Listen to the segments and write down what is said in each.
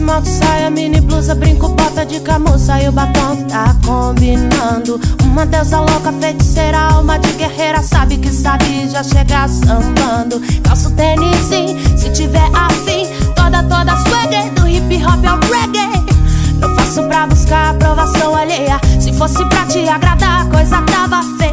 esmalte, saia, mini blusa, brinco, bota de camurça e o batom tá combinando. Uma deusa louca, feiticeira, alma de guerreira, sabe que sabe já chega sambando. Calço tênis, se tiver afim, toda, toda swagger, do hip hop ao reggae. Não faço pra buscar aprovação alheia. Se fosse pra te agradar, a coisa tava feia.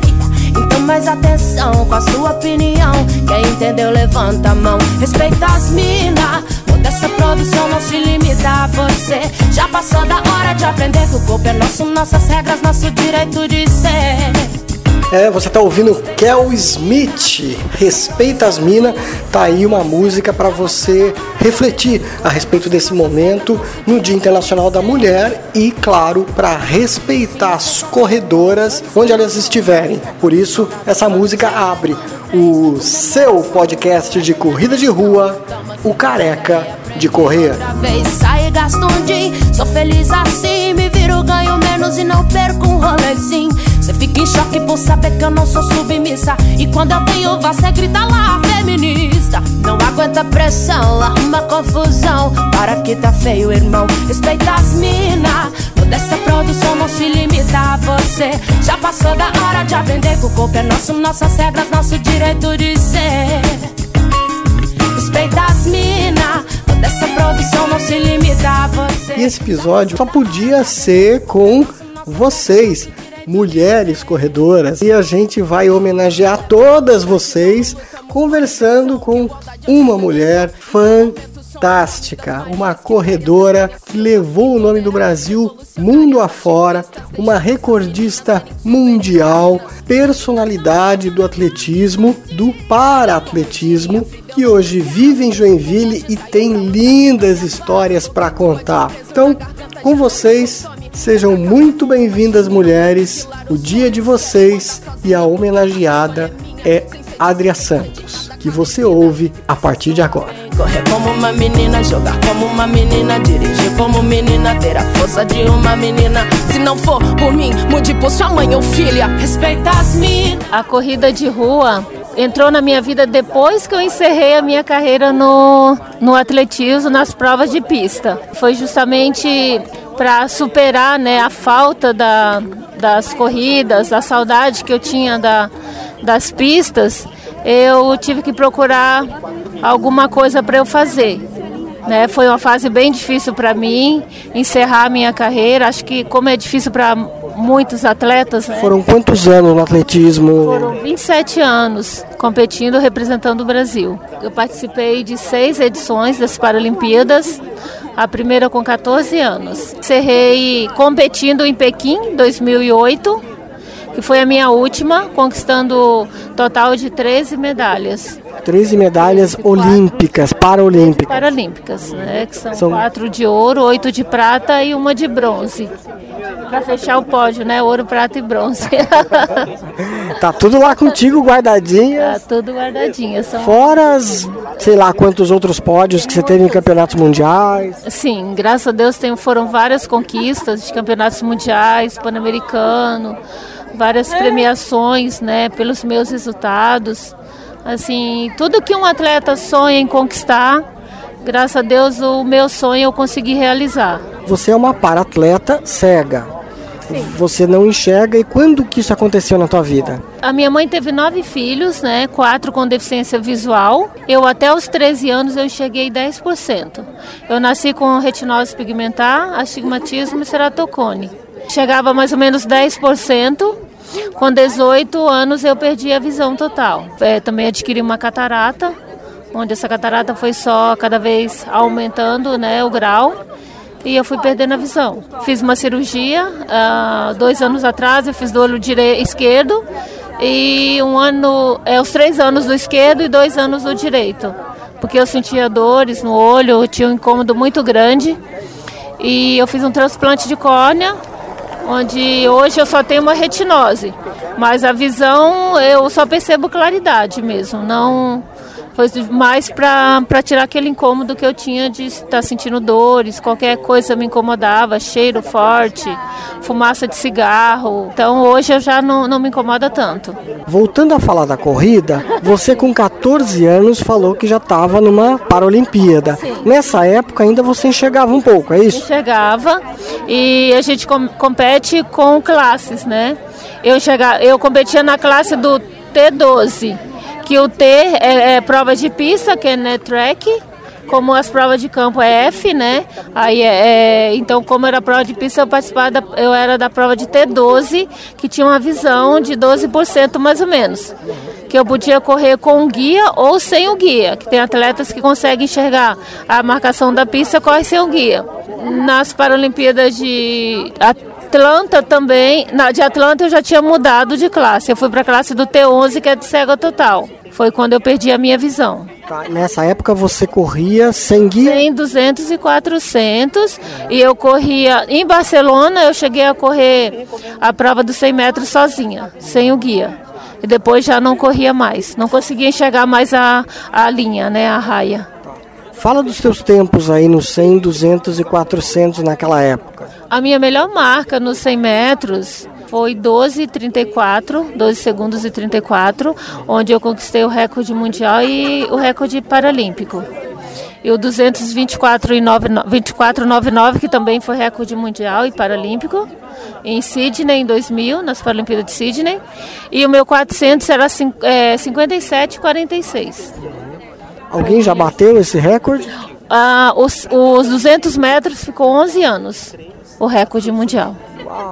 Então mais atenção com a sua opinião. Quem entendeu, levanta a mão. Respeita as minas. Essa produção não se limita a você. Já passou da hora de aprender que o corpo é nosso, nossas regras, nosso direito de ser. É, você tá ouvindo Kel Smith, Respeita as Minas, tá aí uma música para você refletir a respeito desse momento no Dia Internacional da Mulher e, claro, para respeitar as corredoras onde elas estiverem. Por isso, essa música abre o seu podcast de corrida de rua, o Careca de Correr. Gasto um din, sou feliz assim, me viro, ganho menos e não perco um rolezinho. Cê fica em choque por saber que eu não sou submissa. E quando eu tenho voz, cê grita lá, feminista. Não aguenta pressão, arruma confusão. Para que tá feio, irmão. Respeita as mina. Toda essa produção não se limita a você. Já passou da hora de aprender que o corpo é nosso, nossas regras, nosso direito de ser. Respeita as mina. Toda essa produção não se limita a você. E esse episódio só podia ser com vocês mulheres corredoras e a gente vai homenagear todas vocês conversando com uma mulher fantástica, uma corredora que levou o nome do Brasil mundo afora, uma recordista mundial, personalidade do atletismo, do para-atletismo, que hoje vive em Joinville e tem lindas histórias para contar. Então, com vocês, Sejam muito bem-vindas, mulheres. O dia de vocês e a homenageada é Adria Santos, que você ouve a partir de agora. Correr como uma menina, jogar como uma menina, dirigir como menina, ter a força de uma menina. Se não for por mim, mude por sua mãe ou filha. Respeita as minas. A corrida de rua entrou na minha vida depois que eu encerrei a minha carreira no, no atletismo, nas provas de pista. Foi justamente para superar né, a falta da, das corridas, a saudade que eu tinha da, das pistas, eu tive que procurar alguma coisa para eu fazer. Né? Foi uma fase bem difícil para mim encerrar a minha carreira. Acho que como é difícil para muitos atletas. Né? Foram quantos anos no atletismo? Foram 27 anos competindo, representando o Brasil. Eu participei de seis edições das Paralimpíadas a primeira com 14 anos. Encerrei competindo em Pequim, 2008, que foi a minha última, conquistando total de 13 medalhas. 13 medalhas olímpicas, paralímpicas. Paralímpicas, né? Que são, são quatro de ouro, oito de prata e uma de bronze. Para fechar o pódio, né? Ouro, prata e bronze. tá tudo lá contigo guardadinho. Tá tudo guardadinho. São... Fora as, sei lá, quantos outros pódios que você teve em campeonatos mundiais. Sim, graças a Deus tem, foram várias conquistas de campeonatos mundiais, pan-americano, várias premiações, né? Pelos meus resultados. Assim, tudo que um atleta sonha em conquistar, graças a Deus o meu sonho eu consegui realizar. Você é uma para-atleta cega. Sim. Você não enxerga e quando que isso aconteceu na tua vida? A minha mãe teve nove filhos, né? Quatro com deficiência visual. Eu até os 13 anos eu enxerguei 10%. Eu nasci com retinose pigmentar, astigmatismo e ceratocone. Chegava mais ou menos 10%. Com 18 anos eu perdi a visão total. É, também adquiri uma catarata, onde essa catarata foi só cada vez aumentando né, o grau e eu fui perdendo a visão. Fiz uma cirurgia uh, dois anos atrás, eu fiz do olho direito, esquerdo e um ano, é os três anos do esquerdo e dois anos do direito, porque eu sentia dores no olho, eu tinha um incômodo muito grande e eu fiz um transplante de córnea onde hoje eu só tenho uma retinose, mas a visão eu só percebo claridade mesmo, não Foi mais para tirar aquele incômodo que eu tinha de estar sentindo dores, qualquer coisa me incomodava, cheiro forte, fumaça de cigarro. Então hoje eu já não, não me incomoda tanto. Voltando a falar da corrida, você com 14 anos falou que já estava numa Paralimpíada. Sim. Nessa época ainda você enxergava um pouco, é isso? Enxergava e a gente com, compete com classes, né? Eu, chegava, eu competia na classe do T12, que o T é, é prova de pista, que é né, track, como as provas de campo é F, né? Aí é, é, então como era prova de pista, eu participava da, eu era da prova de T12, que tinha uma visão de 12% mais ou menos. Que eu podia correr com o guia ou sem o guia, que tem atletas que conseguem enxergar a marcação da pista, corre sem o guia. Nas Paralimpíadas de Atlanta também, na, de Atlanta eu já tinha mudado de classe. Eu fui para a classe do T11, que é de cega total. Foi quando eu perdi a minha visão. Tá, nessa época você corria sem guia? 100, 200 e 400. E eu corria em Barcelona, eu cheguei a correr a prova dos 100 metros sozinha, sem o guia. E depois já não corria mais. Não conseguia enxergar mais a, a linha, né, a raia. Fala dos teus tempos aí nos 100, 200 e 400 naquela época. A minha melhor marca nos 100 metros foi 12,34, 12 segundos e 34, onde eu conquistei o recorde mundial e o recorde paralímpico. E o 224,99, que também foi recorde mundial e paralímpico, em Sydney, em 2000, nas Paralimpíadas de Sydney. E o meu 400 era é, 57,46. Alguém já bateu esse recorde? Ah, os, os 200 metros ficou 11 anos, o recorde mundial.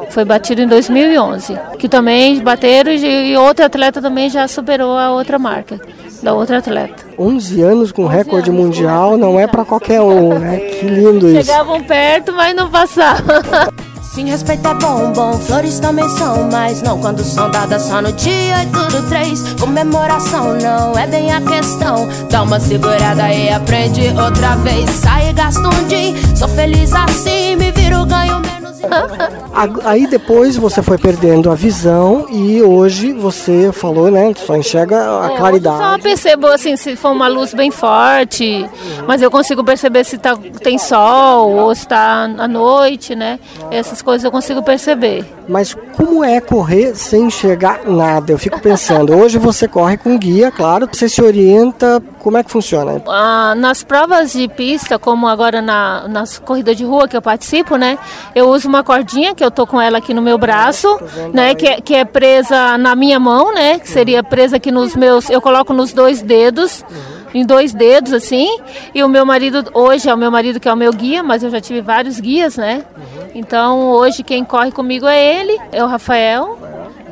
Foi batido em 2011, que também bateram e outra atleta também já superou a outra marca da outra atleta. 11 anos com 11 recorde anos mundial com não é para qualquer um, né? Que lindo isso. Chegavam perto, mas não passavam. Sim, respeito é bom, bom, flores também são, mas não quando são dadas só no dia e tudo três. Comemoração não é bem a questão. Dá uma segurada e aprende outra vez. Sai e gasta um dia, sou feliz assim, me viro, ganho menos. Aí depois você foi perdendo a visão e hoje você falou, né? Só enxerga a é, claridade. Só percebo assim se for uma luz bem forte, mas eu consigo perceber se tá, tem sol ou se está à noite, né? Essas coisas eu consigo perceber. Mas como é correr sem enxergar nada? Eu fico pensando, hoje você corre com guia, claro, você se orienta, como é que funciona? Ah, nas provas de pista, como agora na, nas corridas de rua que eu participo, né? Eu uso uma cordinha que eu tô com ela aqui no meu braço, né? Que é, que é presa na minha mão, né? Que seria presa aqui nos meus, eu coloco nos dois dedos. Uhum em dois dedos, assim. E o meu marido, hoje é o meu marido que é o meu guia, mas eu já tive vários guias, né? Uhum. Então hoje quem corre comigo é ele, é o Rafael.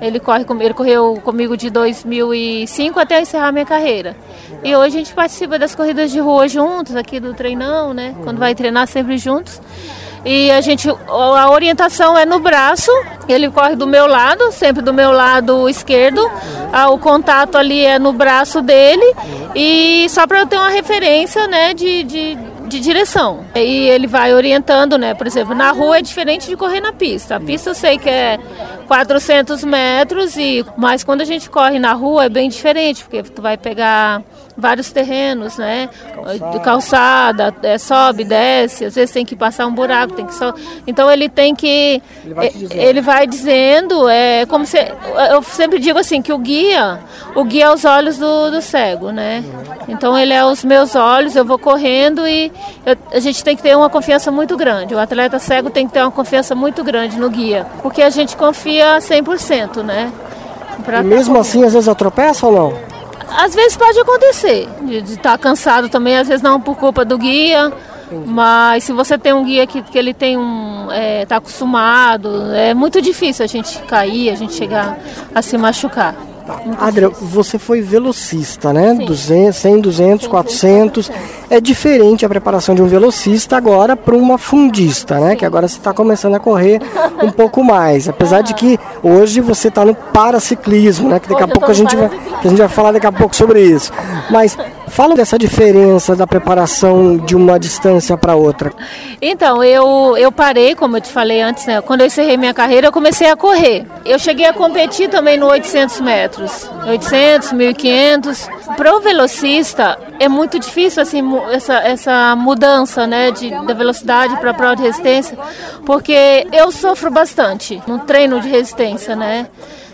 Ele, corre ele correu comigo de 2005 até encerrar minha carreira. E hoje a gente participa das corridas de rua juntos, aqui do treinão, né? Quando vai treinar sempre juntos. E a gente, a orientação é no braço, ele corre do meu lado, sempre do meu lado esquerdo. O contato ali é no braço dele. E só para eu ter uma referência, né, de, de, de direção. E ele vai orientando, né? Por exemplo, na rua é diferente de correr na pista. A pista eu sei que é 400 metros, e mas quando a gente corre na rua é bem diferente, porque tu vai pegar vários terrenos, né? Calçada, calçada é, sobe, desce, às vezes tem que passar um buraco, tem que só. Então ele tem que. Ele vai, é, ele vai dizendo, é como se. Eu sempre digo assim, que o guia, o guia é os olhos do, do cego, né? Então ele é os meus olhos, eu vou correndo e eu, a gente tem que ter uma confiança muito grande. O atleta cego tem que ter uma confiança muito grande no guia, porque a gente confia 100%, né? Pra e mesmo assim, às vezes eu tropeço ou não? Às vezes pode acontecer, de estar tá cansado também, às vezes não por culpa do guia, mas se você tem um guia que, que ele tem um. É, tá acostumado, é muito difícil a gente cair, a gente chegar a se machucar. Adria, você foi velocista, né? Sim. 200, 100, 200, 400. É diferente a preparação de um velocista agora para uma fundista, né? Que agora você está começando a correr um pouco mais. Apesar de que hoje você está no paraciclismo, né? Que daqui a pouco a gente, vai, que a gente vai falar daqui a pouco sobre isso. Mas Fala dessa diferença da preparação de uma distância para outra. Então, eu, eu parei, como eu te falei antes, né? Quando eu encerrei minha carreira, eu comecei a correr. Eu cheguei a competir também no 800 metros. 800, 1500. Para o velocista, é muito difícil assim, essa, essa mudança né, de, da velocidade para a prova de resistência, porque eu sofro bastante no treino de resistência, né?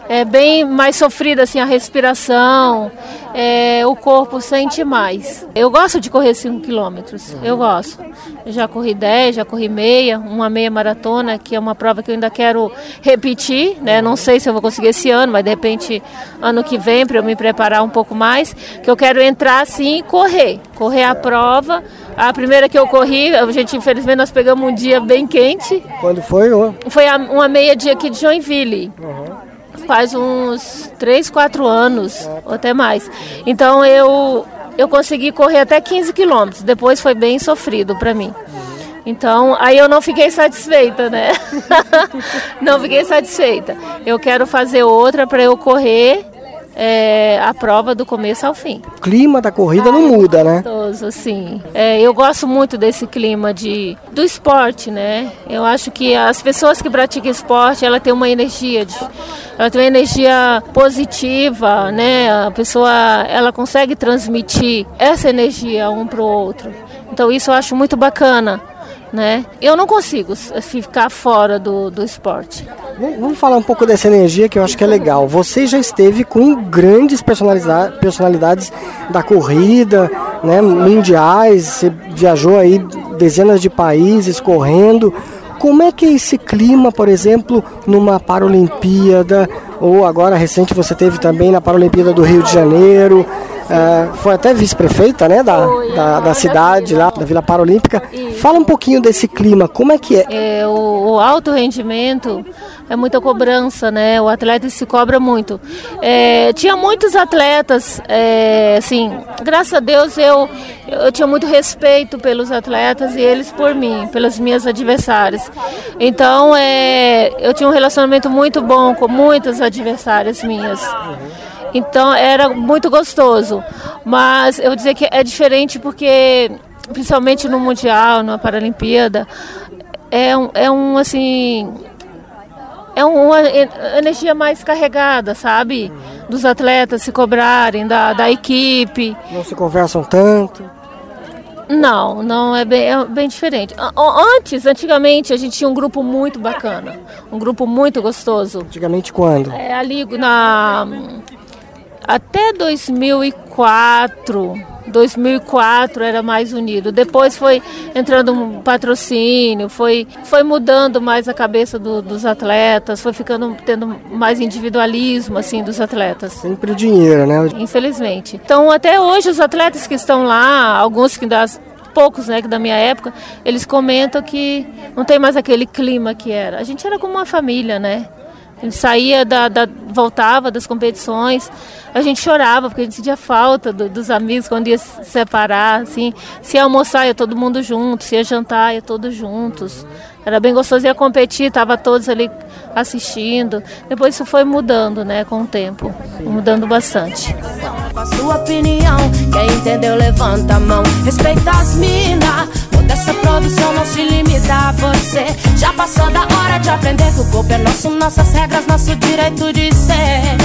É bem mais sofrida assim a respiração, é, o corpo sente mais. Eu gosto de correr 5 quilômetros, eu gosto. Eu já corri 10, já corri meia, uma meia maratona, que é uma prova que eu ainda quero repetir, né? Não sei se eu vou conseguir esse ano, mas de repente ano que vem para eu me preparar um pouco mais, que eu quero entrar assim e correr, correr a prova. A primeira que eu corri, a gente infelizmente nós pegamos um dia bem quente. Quando foi? Foi uma meia dia aqui de Joinville. Uhum faz uns 3, 4 anos, ou até mais. Então eu, eu consegui correr até 15 quilômetros. Depois foi bem sofrido para mim. Então, aí eu não fiquei satisfeita, né? não fiquei satisfeita. Eu quero fazer outra para eu correr é, a prova do começo ao fim. O clima da corrida não muda, né? Gostoso, sim. É, eu gosto muito desse clima de, do esporte, né? Eu acho que as pessoas que praticam esporte, ela tem uma energia, de, ela tem uma energia positiva, né? A pessoa, ela consegue transmitir essa energia um para o outro. Então isso eu acho muito bacana né? Eu não consigo ficar fora do, do esporte. Vamos falar um pouco dessa energia que eu acho que é legal. Você já esteve com grandes personalidades da corrida, né, mundiais, você viajou aí dezenas de países correndo. Como é que é esse clima, por exemplo, numa Paralimpíada, ou agora recente você teve também na Paralimpíada do Rio de Janeiro, é, foi até vice-prefeita né, da, da, da, cidade lá, da Vila Paralímpica. Fala um pouquinho desse clima, como é que é? é o, o, alto rendimento é muita cobrança, né? O atleta se cobra muito. É, tinha muitos atletas, é, assim, graças a Deus eu, eu tinha muito respeito pelos atletas e eles por mim, pelas minhas adversárias. Então, é, eu tinha um relacionamento muito bom com muitas adversárias minhas. Então era muito gostoso. Mas eu vou dizer que é diferente porque, principalmente no Mundial, na Paralimpíada, é um, é um assim. É uma energia mais carregada, sabe? Dos atletas se cobrarem, da, da equipe. Não se conversam tanto. Não, não é bem, é bem diferente. Antes, antigamente, a gente tinha um grupo muito bacana, um grupo muito gostoso. Antigamente quando? É ali na até 2004, 2004 era mais unido. Depois foi entrando um patrocínio, foi, foi mudando mais a cabeça do, dos atletas, foi ficando tendo mais individualismo assim dos atletas. Sempre o dinheiro, né? Infelizmente. Então até hoje os atletas que estão lá, alguns que das poucos, né, que da minha época, eles comentam que não tem mais aquele clima que era. A gente era como uma família, né? Ele saía da, da, voltava das competições, a gente chorava porque a gente sentia falta do, dos amigos quando ia se separar, assim, se ia almoçar ia todo mundo junto, se ia jantar ia todos juntos. Era bem gostoso ia competir, tava todos ali assistindo. Depois isso foi mudando, né, com o tempo, mudando bastante. Com a sua opinião, quem entendeu levanta a mão, respeita as minas. Essa produção não se limita a você. Já passou da hora de aprender que o corpo é nosso, nossas regras, nosso direito de ser.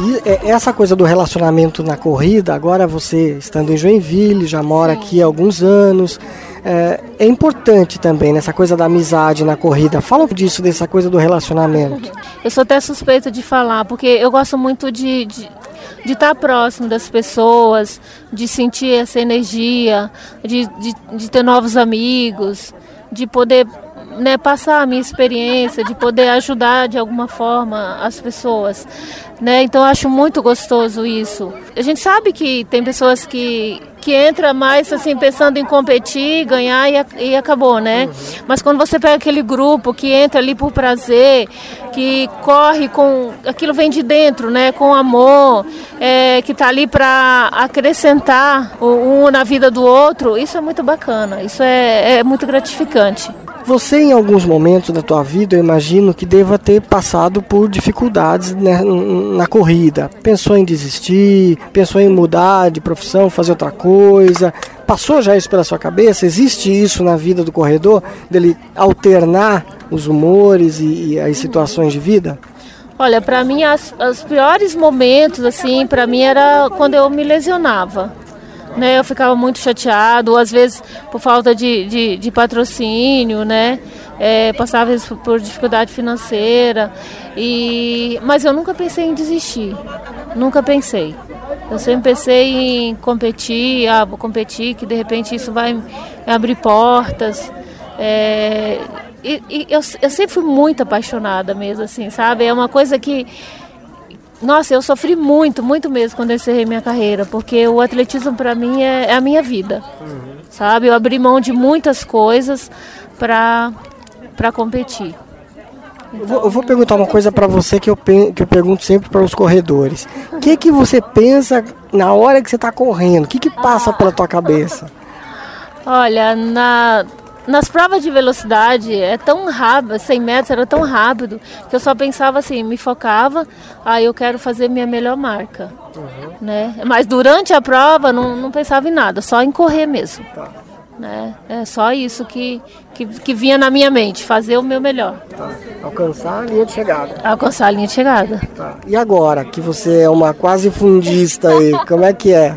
E é, essa coisa do relacionamento na corrida, agora você estando em Joinville, já mora aqui há alguns anos, é, é, importante também nessa coisa da amizade na corrida. Fala disso, dessa coisa do relacionamento. Eu sou até suspeita de falar, porque eu gosto muito de, de de estar próximo das pessoas, de sentir essa energia, de, de, de ter novos amigos, de poder né, passar a minha experiência, de poder ajudar de alguma forma as pessoas. Né? Então acho muito gostoso isso. A gente sabe que tem pessoas que, que entra mais assim pensando em competir, ganhar e, e acabou, né? Uhum. Mas quando você pega aquele grupo que entra ali por prazer, que corre com aquilo vem de dentro, né? Com amor, é, que está ali para acrescentar um na vida do outro, isso é muito bacana, isso é, é muito gratificante. Você, em alguns momentos da tua vida, eu imagino que deva ter passado por dificuldades né, na corrida. Pensou em desistir, pensou em mudar de profissão, fazer outra coisa. Passou já isso pela sua cabeça? Existe isso na vida do corredor, dele alternar os humores e, e as situações de vida? Olha, para mim, as, os piores momentos, assim, para mim era quando eu me lesionava né? Eu ficava muito chateado, às vezes por falta de, de, de patrocínio, né? É, passava por dificuldade financeira. E, mas eu nunca pensei em desistir, nunca pensei. Eu sempre pensei em competir, ah, vou competir, que de repente isso vai abrir portas. É, e, e eu, eu sempre fui muito apaixonada mesmo, assim, sabe? É uma coisa que nossa, eu sofri muito, muito mesmo quando eu encerrei minha carreira, porque o atletismo para mim é, é, a minha vida, uhum. sabe? Eu abri mão de muitas coisas para para competir. Então... Eu, vou, eu, vou, perguntar uma coisa para você que eu, que eu pergunto sempre para os corredores. O que que você pensa na hora que você está correndo? O que que passa pela tua cabeça? Olha, na nas provas de velocidade é tão rápido, 100 metros era tão rápido, que eu só pensava assim, me focava, ah, eu quero fazer minha melhor marca. Uhum. Né? Mas durante a prova não, não pensava em nada, só em correr mesmo. Tá. Né? É só isso que, que, que, vinha na minha mente, fazer o meu melhor. Tá. Alcançar a linha de chegada. Alcançar a linha de chegada. Tá. E agora, que você é uma quase fundista aí, como é que é?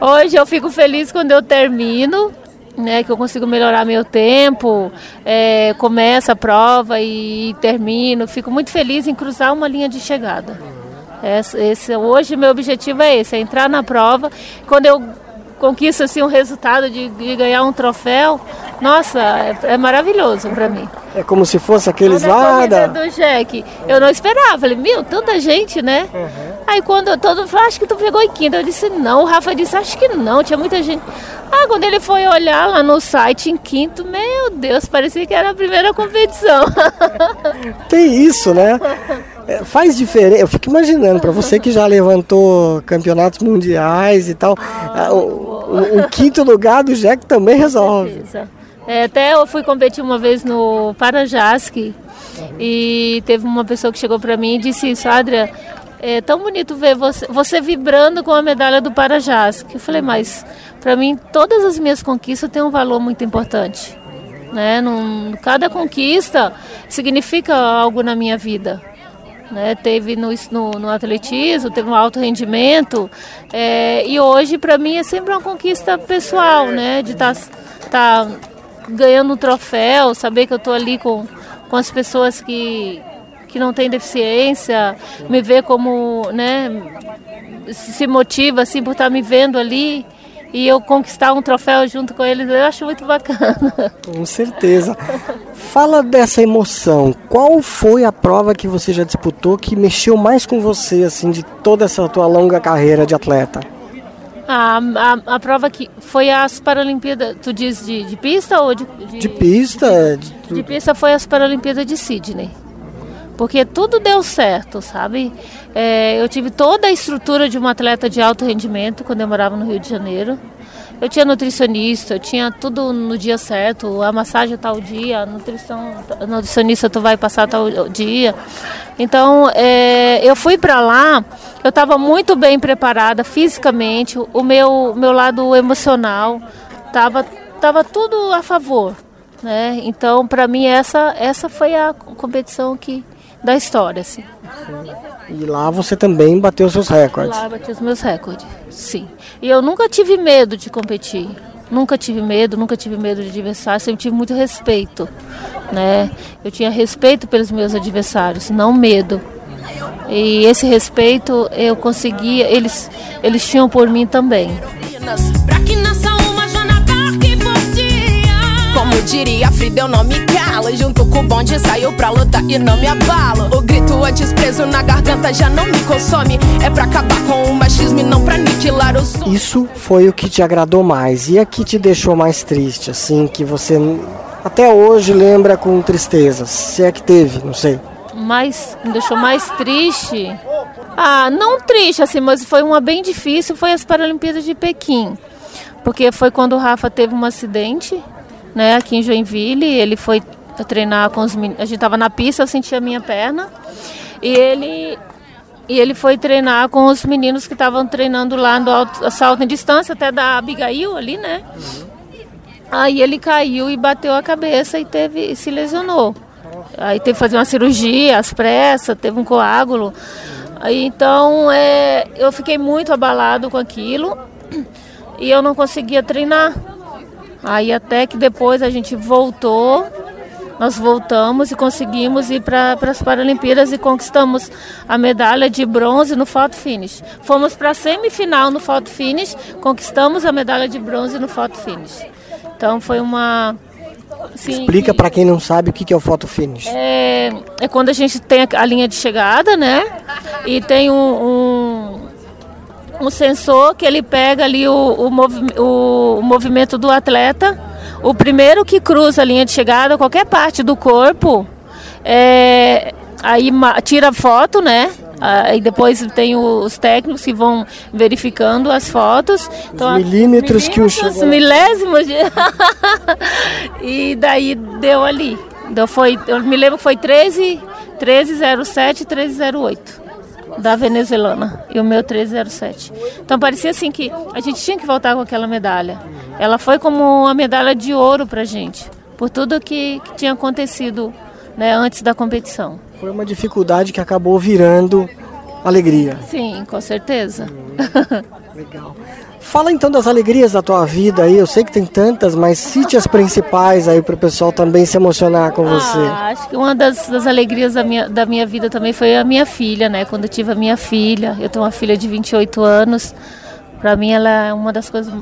Hoje eu fico feliz quando eu termino, né, que eu consigo melhorar meu tempo, é, começo a prova e termino. Fico muito feliz em cruzar uma linha de chegada. Esse, esse, hoje meu objetivo é esse, é entrar na prova. Quando eu conquisto assim, um resultado de, de ganhar um troféu, nossa, é, é maravilhoso para mim. É como se fosse aqueles lá da... do Jack. Eu não esperava, falei, meu, tanta gente, né? Uhum. Aí quando todo mundo falou, acho que tu pegou em quinta, eu disse não, o Rafa disse, acho que não, tinha muita gente. Ah, quando ele foi olhar lá no site em quinto, meu Deus, parecia que era a primeira competição. Tem isso, né? É, faz diferença. Eu fico imaginando, para você que já levantou campeonatos mundiais e tal, ah, o, o, o, quinto lugar do Jack também resolve. É, até eu fui competir uma vez no Parajasque e teve uma pessoa que chegou para mim e disse isso, Adria, é tão bonito ver você, você vibrando com a medalha do Parajasque. Eu falei, mas para mim todas as minhas conquistas têm um valor muito importante. Né? Num, cada conquista significa algo na minha vida. Né? Teve no, no, no, atletismo, teve um alto rendimento. É, e hoje, para mim, é sempre uma conquista pessoal, né? De estar tá, tá ganhando um troféu, saber que eu estou ali com, com as pessoas que, que não têm deficiência, me ver como, né? Se motiva, assim, por estar me vendo ali e eu conquistar um troféu junto com eles, eu acho muito bacana. Com certeza. Fala dessa emoção. Qual foi a prova que você já disputou que mexeu mais com você, assim, de toda essa tua longa carreira de atleta? A, a, a prova que foi as Paralimpíadas, tu diz de, de pista ou de, de... De pista. De, de pista foi as Paralimpíadas de Sydney porque tudo deu certo, sabe? É, eu tive toda a estrutura de uma atleta de alto rendimento quando eu morava no Rio de Janeiro. Eu tinha nutricionista, eu tinha tudo no dia certo, a massagem tal dia, a nutrição, a nutricionista tu vai passar tal dia. Então, é, eu fui para lá, eu estava muito bem preparada fisicamente, o meu, meu lado emocional estava tava tudo a favor. Né? Então, para mim, essa, essa foi a competição que, da história, assim. E lá você também bateu seus recordes? Lá bati os meus recordes, sim. E eu nunca tive medo de competir. Nunca tive medo, nunca tive medo de adversário, sempre tive muito respeito, né? Eu tinha respeito pelos meus adversários, não medo. E esse respeito eu conseguia, eles, eles tinham por mim também. Como diria Frida, eu não me calo. Junto com o bonde saiu pra lutar e não me abalo. O grito antes preso na garganta já não me consome. É pra acabar com o machismo e não pra aniquilar o som. Isso foi o que te agradou mais E a que te deixou mais triste, assim, que você até hoje lembra com tristeza Se é que teve, não sei. Mais me deixou mais triste. Ah, não triste assim, mas foi uma bem difícil, foi as Paralimpíadas de Pequim. Porque foi quando o Rafa teve um acidente né, aqui em Joinville. Ele foi treinar com os meninos. A gente estava na pista, eu senti a minha perna. E ele e ele foi treinar com os meninos que estavam treinando lá no alto, salto em distância, até da Abigail ali, né? Aí ele caiu e bateu a cabeça e teve se lesionou. Aí teve que fazer uma cirurgia às pressas, teve um coágulo. Aí, então é, eu fiquei muito abalado com aquilo e eu não conseguia treinar. Aí até que depois a gente voltou nós voltamos e conseguimos ir para as Paralimpíadas e conquistamos a medalha de bronze no photo finish. Fomos para a semifinal no photo finish, conquistamos a medalha de bronze no photo finish. Então foi uma Sim, Explica para quem não sabe o que é o photo finish. É, é quando a gente tem a, linha de chegada, né? E tem um, um, um sensor que ele pega ali o, o, movi o, movimento do atleta o primeiro que cruza a linha de chegada, qualquer parte do corpo, é, aí tira foto, né? Aí depois tem os técnicos que vão verificando as fotos. Então, milímetros, milímetros que o chegou... milésimos. De... e daí deu ali. Então foi, eu me lembro que foi 13, 1307 e 1308 da venezuelana e o meu 1307. Então parecia assim que a gente tinha que voltar com aquela medalha. Ela foi como uma medalha de ouro para gente, por tudo que, que tinha acontecido né, antes da competição. Foi uma dificuldade que acabou virando alegria. Sim, com certeza. Hum, legal. Fala então das alegrias da tua vida aí. Eu sei que tem tantas, mas cite as principais aí para o pessoal também se emocionar com você. Ah, acho que uma das, das, alegrias da minha, da minha vida também foi a minha filha, né? Quando eu tive a minha filha. Eu tenho uma filha de 28 anos. Para mim, ela é uma das coisas.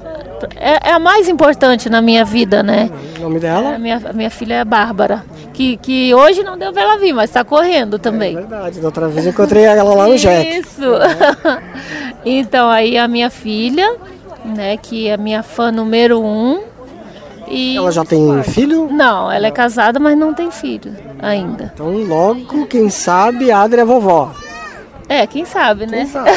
É, é, a mais importante na minha vida, né? O nome dela? É, minha, minha filha é Bárbara. Que, que hoje não deu pra ela vir, mas está correndo também. É verdade. Da outra vez eu encontrei ela lá no Jack. Isso. então, aí a minha filha, né? Que é a minha fã número um. E... Ela já tem filho? Não, ela é casada, mas não tem filho ainda. Então, logo, quem sabe, a Adri é vovó. É, quem sabe, né? Quem sabe.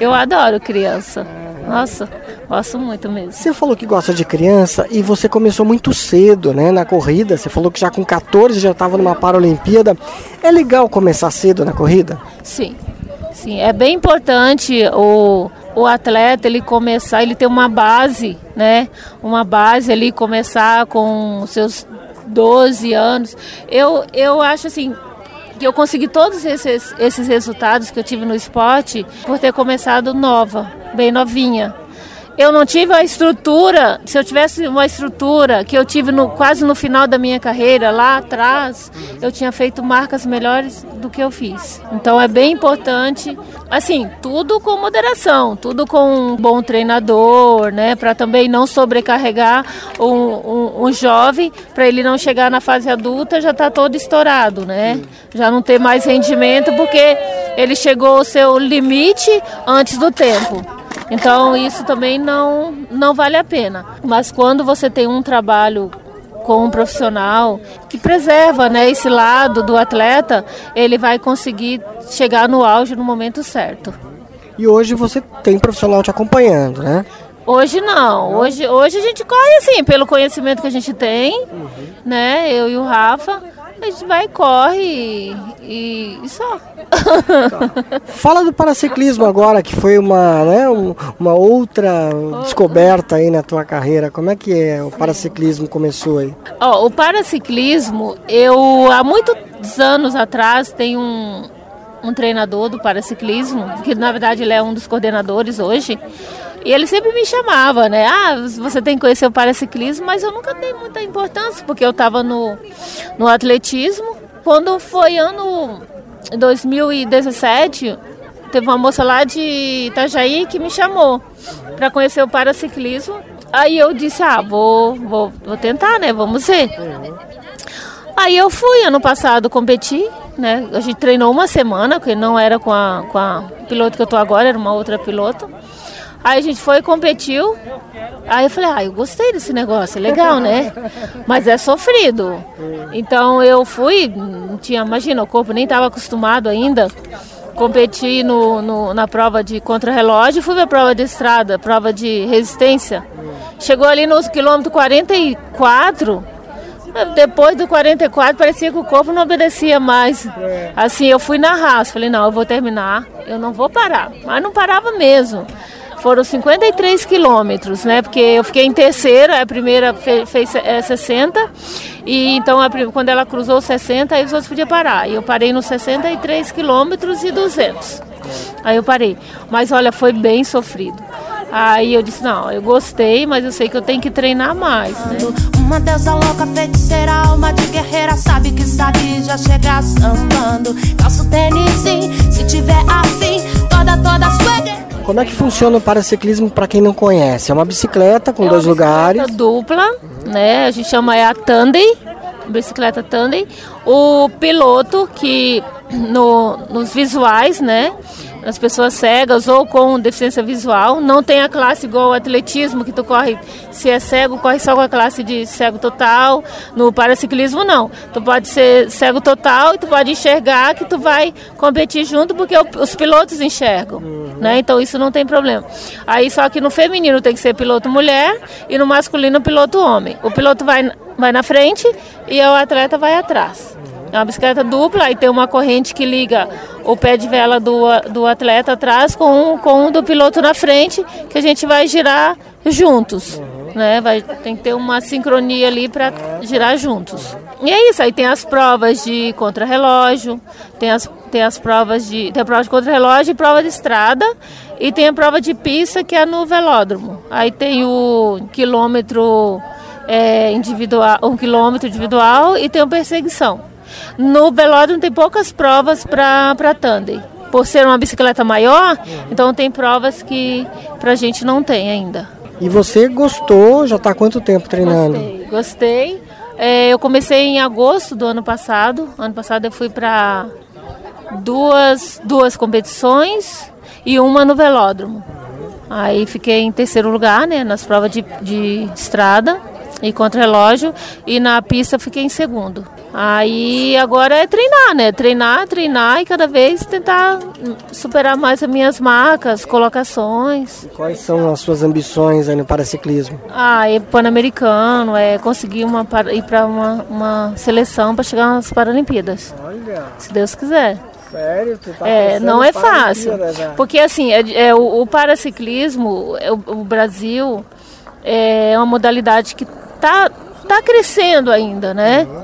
Eu adoro criança. Nossa, gosto muito mesmo. Você falou que gosta de criança e você começou muito cedo, né, na corrida. Você falou que já com 14 já estava numa Paralimpíada. É legal começar cedo na corrida? Sim. Sim, é bem importante o, o atleta ele começar, ele ter uma base, né? Uma base ali começar com seus 12 anos. Eu eu acho assim, que eu consegui todos esses, esses resultados que eu tive no esporte por ter começado nova, bem novinha. Eu não tive a estrutura, se eu tivesse uma estrutura que eu tive no, quase no final da minha carreira, lá atrás, eu tinha feito marcas melhores do que eu fiz. Então é bem importante, assim, tudo com moderação, tudo com um bom treinador, né, para também não sobrecarregar um, um, um jovem, para ele não chegar na fase adulta já está todo estourado, né, já não ter mais rendimento porque ele chegou ao seu limite antes do tempo. Então isso também não, não vale a pena. Mas quando você tem um trabalho com um profissional que preserva né, esse lado do atleta, ele vai conseguir chegar no auge no momento certo. E hoje você tem profissional te acompanhando, né? Hoje não. Hoje, hoje a gente corre assim, pelo conhecimento que a gente tem, uhum. né? Eu e o Rafa a gente vai, corre e, e só. Tá. Fala do paraciclismo agora, que foi uma, né, uma outra descoberta aí na tua carreira. Como é que é, o paraciclismo começou aí? Oh, o paraciclismo, eu há muitos anos atrás tenho um, um treinador do paraciclismo, que na verdade ele é um dos coordenadores hoje. E ele sempre me chamava, né? Ah, você tem que conhecer o paraciclismo, mas eu nunca dei muita importância, porque eu estava no, no atletismo. Quando foi ano 2017, teve uma moça lá de Itajaí que me chamou para conhecer o paraciclismo. Aí eu disse, ah, vou, vou, vou tentar, né? Vamos ver. Aí eu fui, ano passado, competi, né? A gente treinou uma semana, que não era com a, com a piloto que eu tô agora, era uma outra piloto. Aí a gente foi e competiu. Aí eu falei, ah, eu gostei desse negócio, é legal, né? Mas é sofrido. Então eu fui, não tinha, imagina, o corpo nem estava acostumado ainda. Competi no, no, na prova de contrarrelógio, fui ver a prova de estrada, prova de resistência. Chegou ali nos quilômetros 44, depois do 44 parecia que o corpo não obedecia mais. É. Assim, eu fui na raça, falei, não, eu vou terminar, eu não vou parar. Mas não parava mesmo. Foram 53 quilômetros, né? Porque eu fiquei em terceiro, a primeira fez, fez é, 60, e então a, quando ela cruzou 60, aí os outros podiam parar. E eu parei nos 63 quilômetros e 200. Aí eu parei. Mas olha, foi bem sofrido. Aí eu disse, não, eu gostei, mas eu sei que eu tenho que treinar mais, né? Uma deusa louca, feiticeira, alma de guerreira Sabe que sabe, já chega sambando Calço tênis, sim, se tiver afim Toda, toda swagger como é que funciona o paraciclismo para quem não conhece? É uma bicicleta com é dois lugares. dupla, né? A gente chama é a tandem, bicicleta tandem. O piloto que no, nos visuais, né? As pessoas cegas ou com deficiência visual. Não tem a classe igual ao atletismo, que tu corre, se é cego, corre só com a classe de cego total. No paraciclismo, não. Tu pode ser cego total e tu pode enxergar que tu vai competir junto, porque os pilotos enxergam. Uhum. Né? Então isso não tem problema. Aí só que no feminino tem que ser piloto mulher e no masculino piloto homem. O piloto vai, vai na frente e o atleta vai atrás. É uma bicicleta dupla e tem uma corrente que liga o pé de vela do, do atleta atrás com, com o do piloto na frente, que a gente vai girar juntos. Né? Vai, tem que ter uma sincronia ali para girar juntos. E é isso, aí tem as provas de contrarrelógio, tem as, tem as provas de. Tem a prova de contrarrelógio e prova de estrada. E tem a prova de pista que é no velódromo. Aí tem o quilômetro é, individual, um quilômetro individual e tem a perseguição. No velódromo tem poucas provas para tandem. Por ser uma bicicleta maior, então tem provas que para a gente não tem ainda. E você gostou? Já está quanto tempo treinando? Gostei. gostei. É, eu comecei em agosto do ano passado. Ano passado eu fui para duas, duas competições e uma no velódromo. Aí fiquei em terceiro lugar, né, nas provas de, de estrada e contra-relógio e na pista fiquei em segundo. Aí agora é treinar, né? Treinar, treinar e cada vez tentar superar mais as minhas marcas, colocações. E quais são as suas ambições aí no paraciclismo? Ah, é pan-americano, é conseguir uma, ir para uma, uma seleção para chegar nas Paralimpíadas. Olha. Se Deus quiser. Sério? Tá é, não é fácil. Porque assim, é, é o, o, paraciclismo, é, o, o Brasil é uma modalidade que tá, tá crescendo ainda, né? Uhum.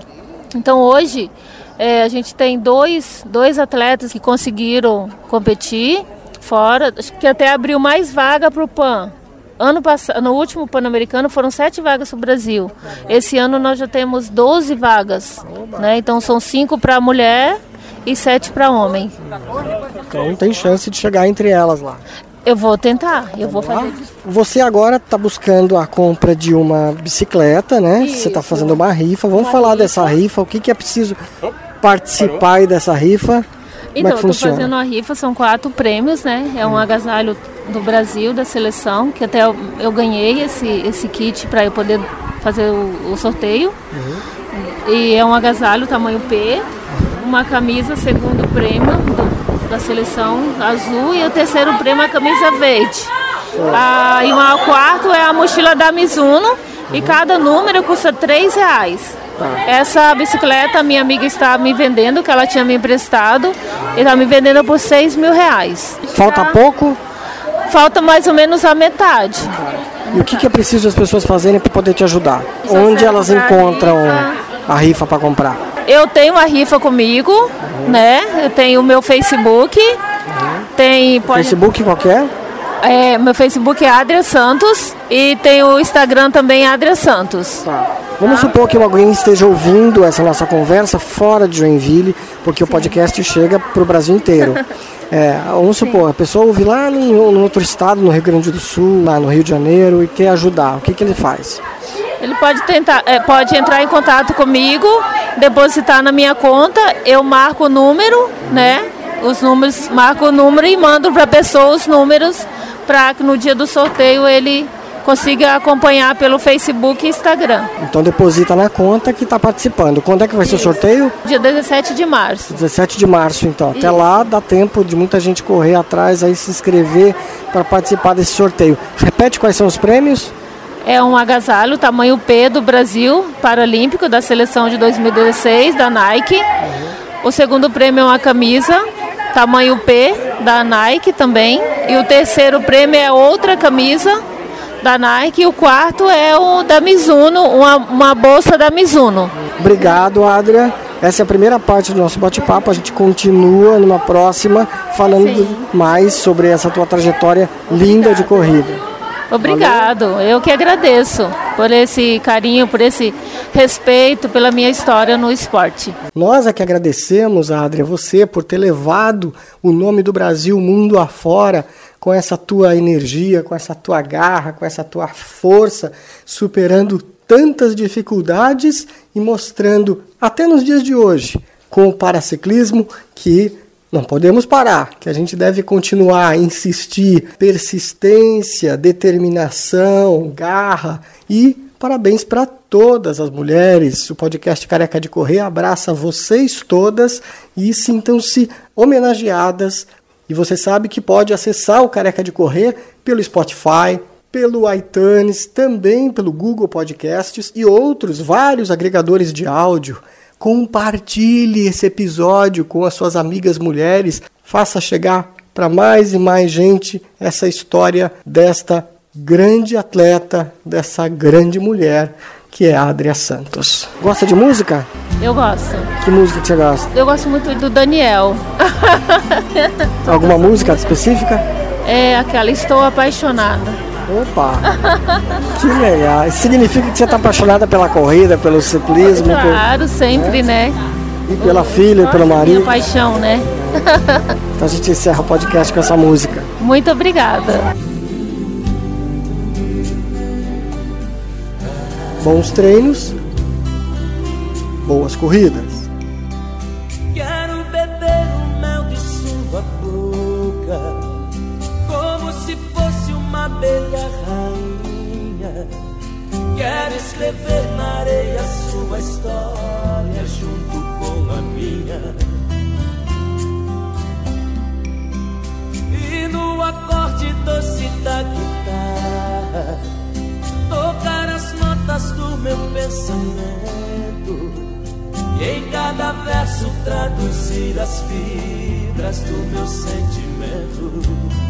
Então hoje é, a gente tem dois, dois atletas que conseguiram competir fora, acho que até abriu mais vaga para o PAN. Ano passado, no último Pan-Americano foram sete vagas para o Brasil. Esse ano nós já temos 12 vagas. Né? Então são cinco para mulher e sete para homem. Então tem chance de chegar entre elas lá. Eu vou tentar, eu vou fazer. Você agora está buscando a compra de uma bicicleta, né? Isso. Você está fazendo uma rifa. Vamos uma falar rifa. dessa rifa. O que, que é preciso participar dessa rifa? Então, é estou fazendo a rifa, são quatro prêmios, né? É um hum. agasalho do Brasil, da seleção, que até eu, eu ganhei esse, esse kit para eu poder fazer o, o sorteio. Uhum. E é um agasalho tamanho P, uma camisa segundo prêmio do da seleção azul e o terceiro prêmio a camisa verde. Ah, e o quarto é a mochila da Mizuno e cada número custa três reais. Tá. Essa bicicleta minha amiga está me vendendo, que ela tinha me emprestado, e está me vendendo por seis mil reais. Falta tá. pouco? Falta mais ou menos a metade. E o que, que é preciso as pessoas fazerem para poder te ajudar? Onde elas encontram a rifa para comprar? Eu tenho a rifa comigo, uhum. né? Eu tenho o meu Facebook. Uhum. Tem. Pode... Facebook qualquer? É, meu Facebook é Adria Santos e tem o Instagram também Adria Santos. Tá. Vamos tá? supor que alguém esteja ouvindo essa nossa conversa fora de Joinville, porque Sim. o podcast chega para o Brasil inteiro. É, vamos supor, Sim. a pessoa ouve lá no, outro estado, no Rio Grande do Sul, lá no Rio de Janeiro, e quer ajudar. O que, que ele faz? Ele pode tentar, é, pode entrar em contato comigo, depositar na minha conta, eu marco o número, né? Os números, marco o número e mando para a pessoa os números para que no dia do sorteio ele consiga acompanhar pelo Facebook e Instagram. Então deposita na conta que está participando. Quando é que vai Isso. ser o sorteio? Dia 17 de março. 17 de março, então. Até lá dá tempo de muita gente correr atrás aí se inscrever para participar desse sorteio. Repete quais são os prêmios? é um agasalho tamanho P do Brasil Paralímpico da seleção de 2016 da Nike. O segundo prêmio é uma camisa tamanho P da Nike também. E o terceiro prêmio é outra camisa da Nike. E o quarto é o da Mizuno, uma, uma bolsa da Mizuno. Obrigado, Adria. Essa é a primeira parte do nosso bate-papo. A gente continua numa próxima falando Sim. mais sobre essa tua trajetória linda de corrida. Obrigado, Valeu. eu que agradeço por esse carinho, por esse respeito pela minha história no esporte. Nós é que agradecemos, Adria, você por ter levado o nome do Brasil mundo afora com essa tua energia, com essa tua garra, com essa tua força, superando tantas dificuldades e mostrando, até nos dias de hoje, com o paraciclismo, que não podemos parar, que a gente deve continuar a insistir, persistência, determinação, garra e parabéns para todas as mulheres. O podcast Careca de Correr abraça vocês todas e sintam-se homenageadas. E você sabe que pode acessar o Careca de Correr pelo Spotify, pelo iTunes, também pelo Google Podcasts e outros vários agregadores de áudio. Compartilhe esse episódio com as suas amigas mulheres, faça chegar para mais e mais gente essa história desta grande atleta, dessa grande mulher que é a Adria Santos. Gosta de música? Eu gosto. Que música que você gosta? Eu gosto muito do Daniel. Alguma música específica? É aquela Estou Apaixonada. Opa! que legal. Isso significa que você está apaixonada pela corrida, pelo ciclismo? Claro, sempre, né? E pela filha, e pelo marido. Minha paixão, né? então a gente encerra o podcast com essa música. Muito obrigada. Bons treinos, boas corridas. Quero escrever na areia sua história junto com a minha. E no acorde doce da guitarra, tocar as notas do meu pensamento. E em cada verso traduzir as fibras do meu sentimento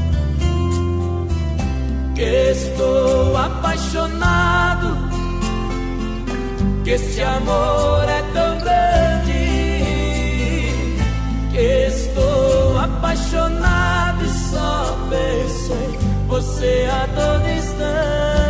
que estou apaixonado, que este amor é tão grande, que estou apaixonado e só penso em você a todo instante.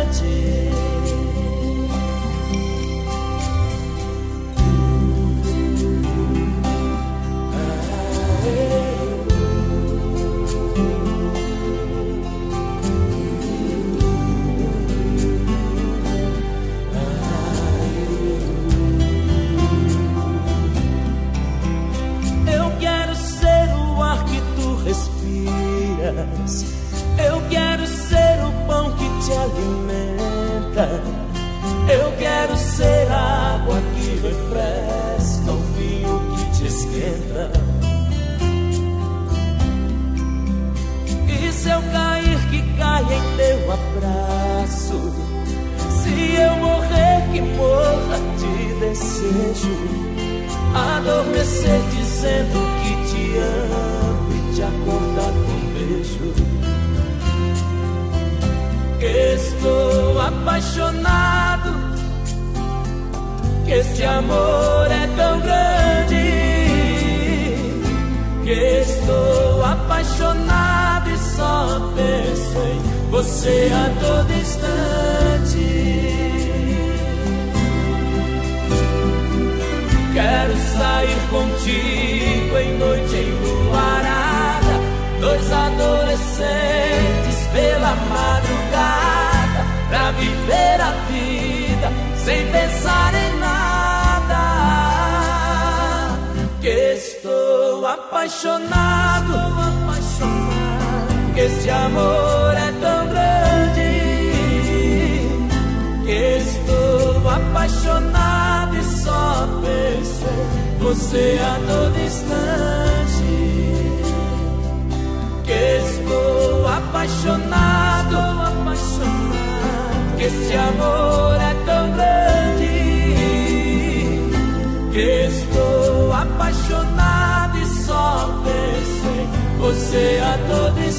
Desejo. Adormecer dizendo que te amo e te acordar com beijo. Estou apaixonado, que este amor é tão grande. Que estou apaixonado e só penso em você a todo instante. Quero sair contigo em noite enluarada Dois adolescentes pela madrugada pra viver a vida sem pensar em nada. Que estou apaixonado. Que este amor é tão você a todo instante que estou apaixonado, apaixonado. que este amor é tão grande que estou apaixonado e só penso em você a todo instante.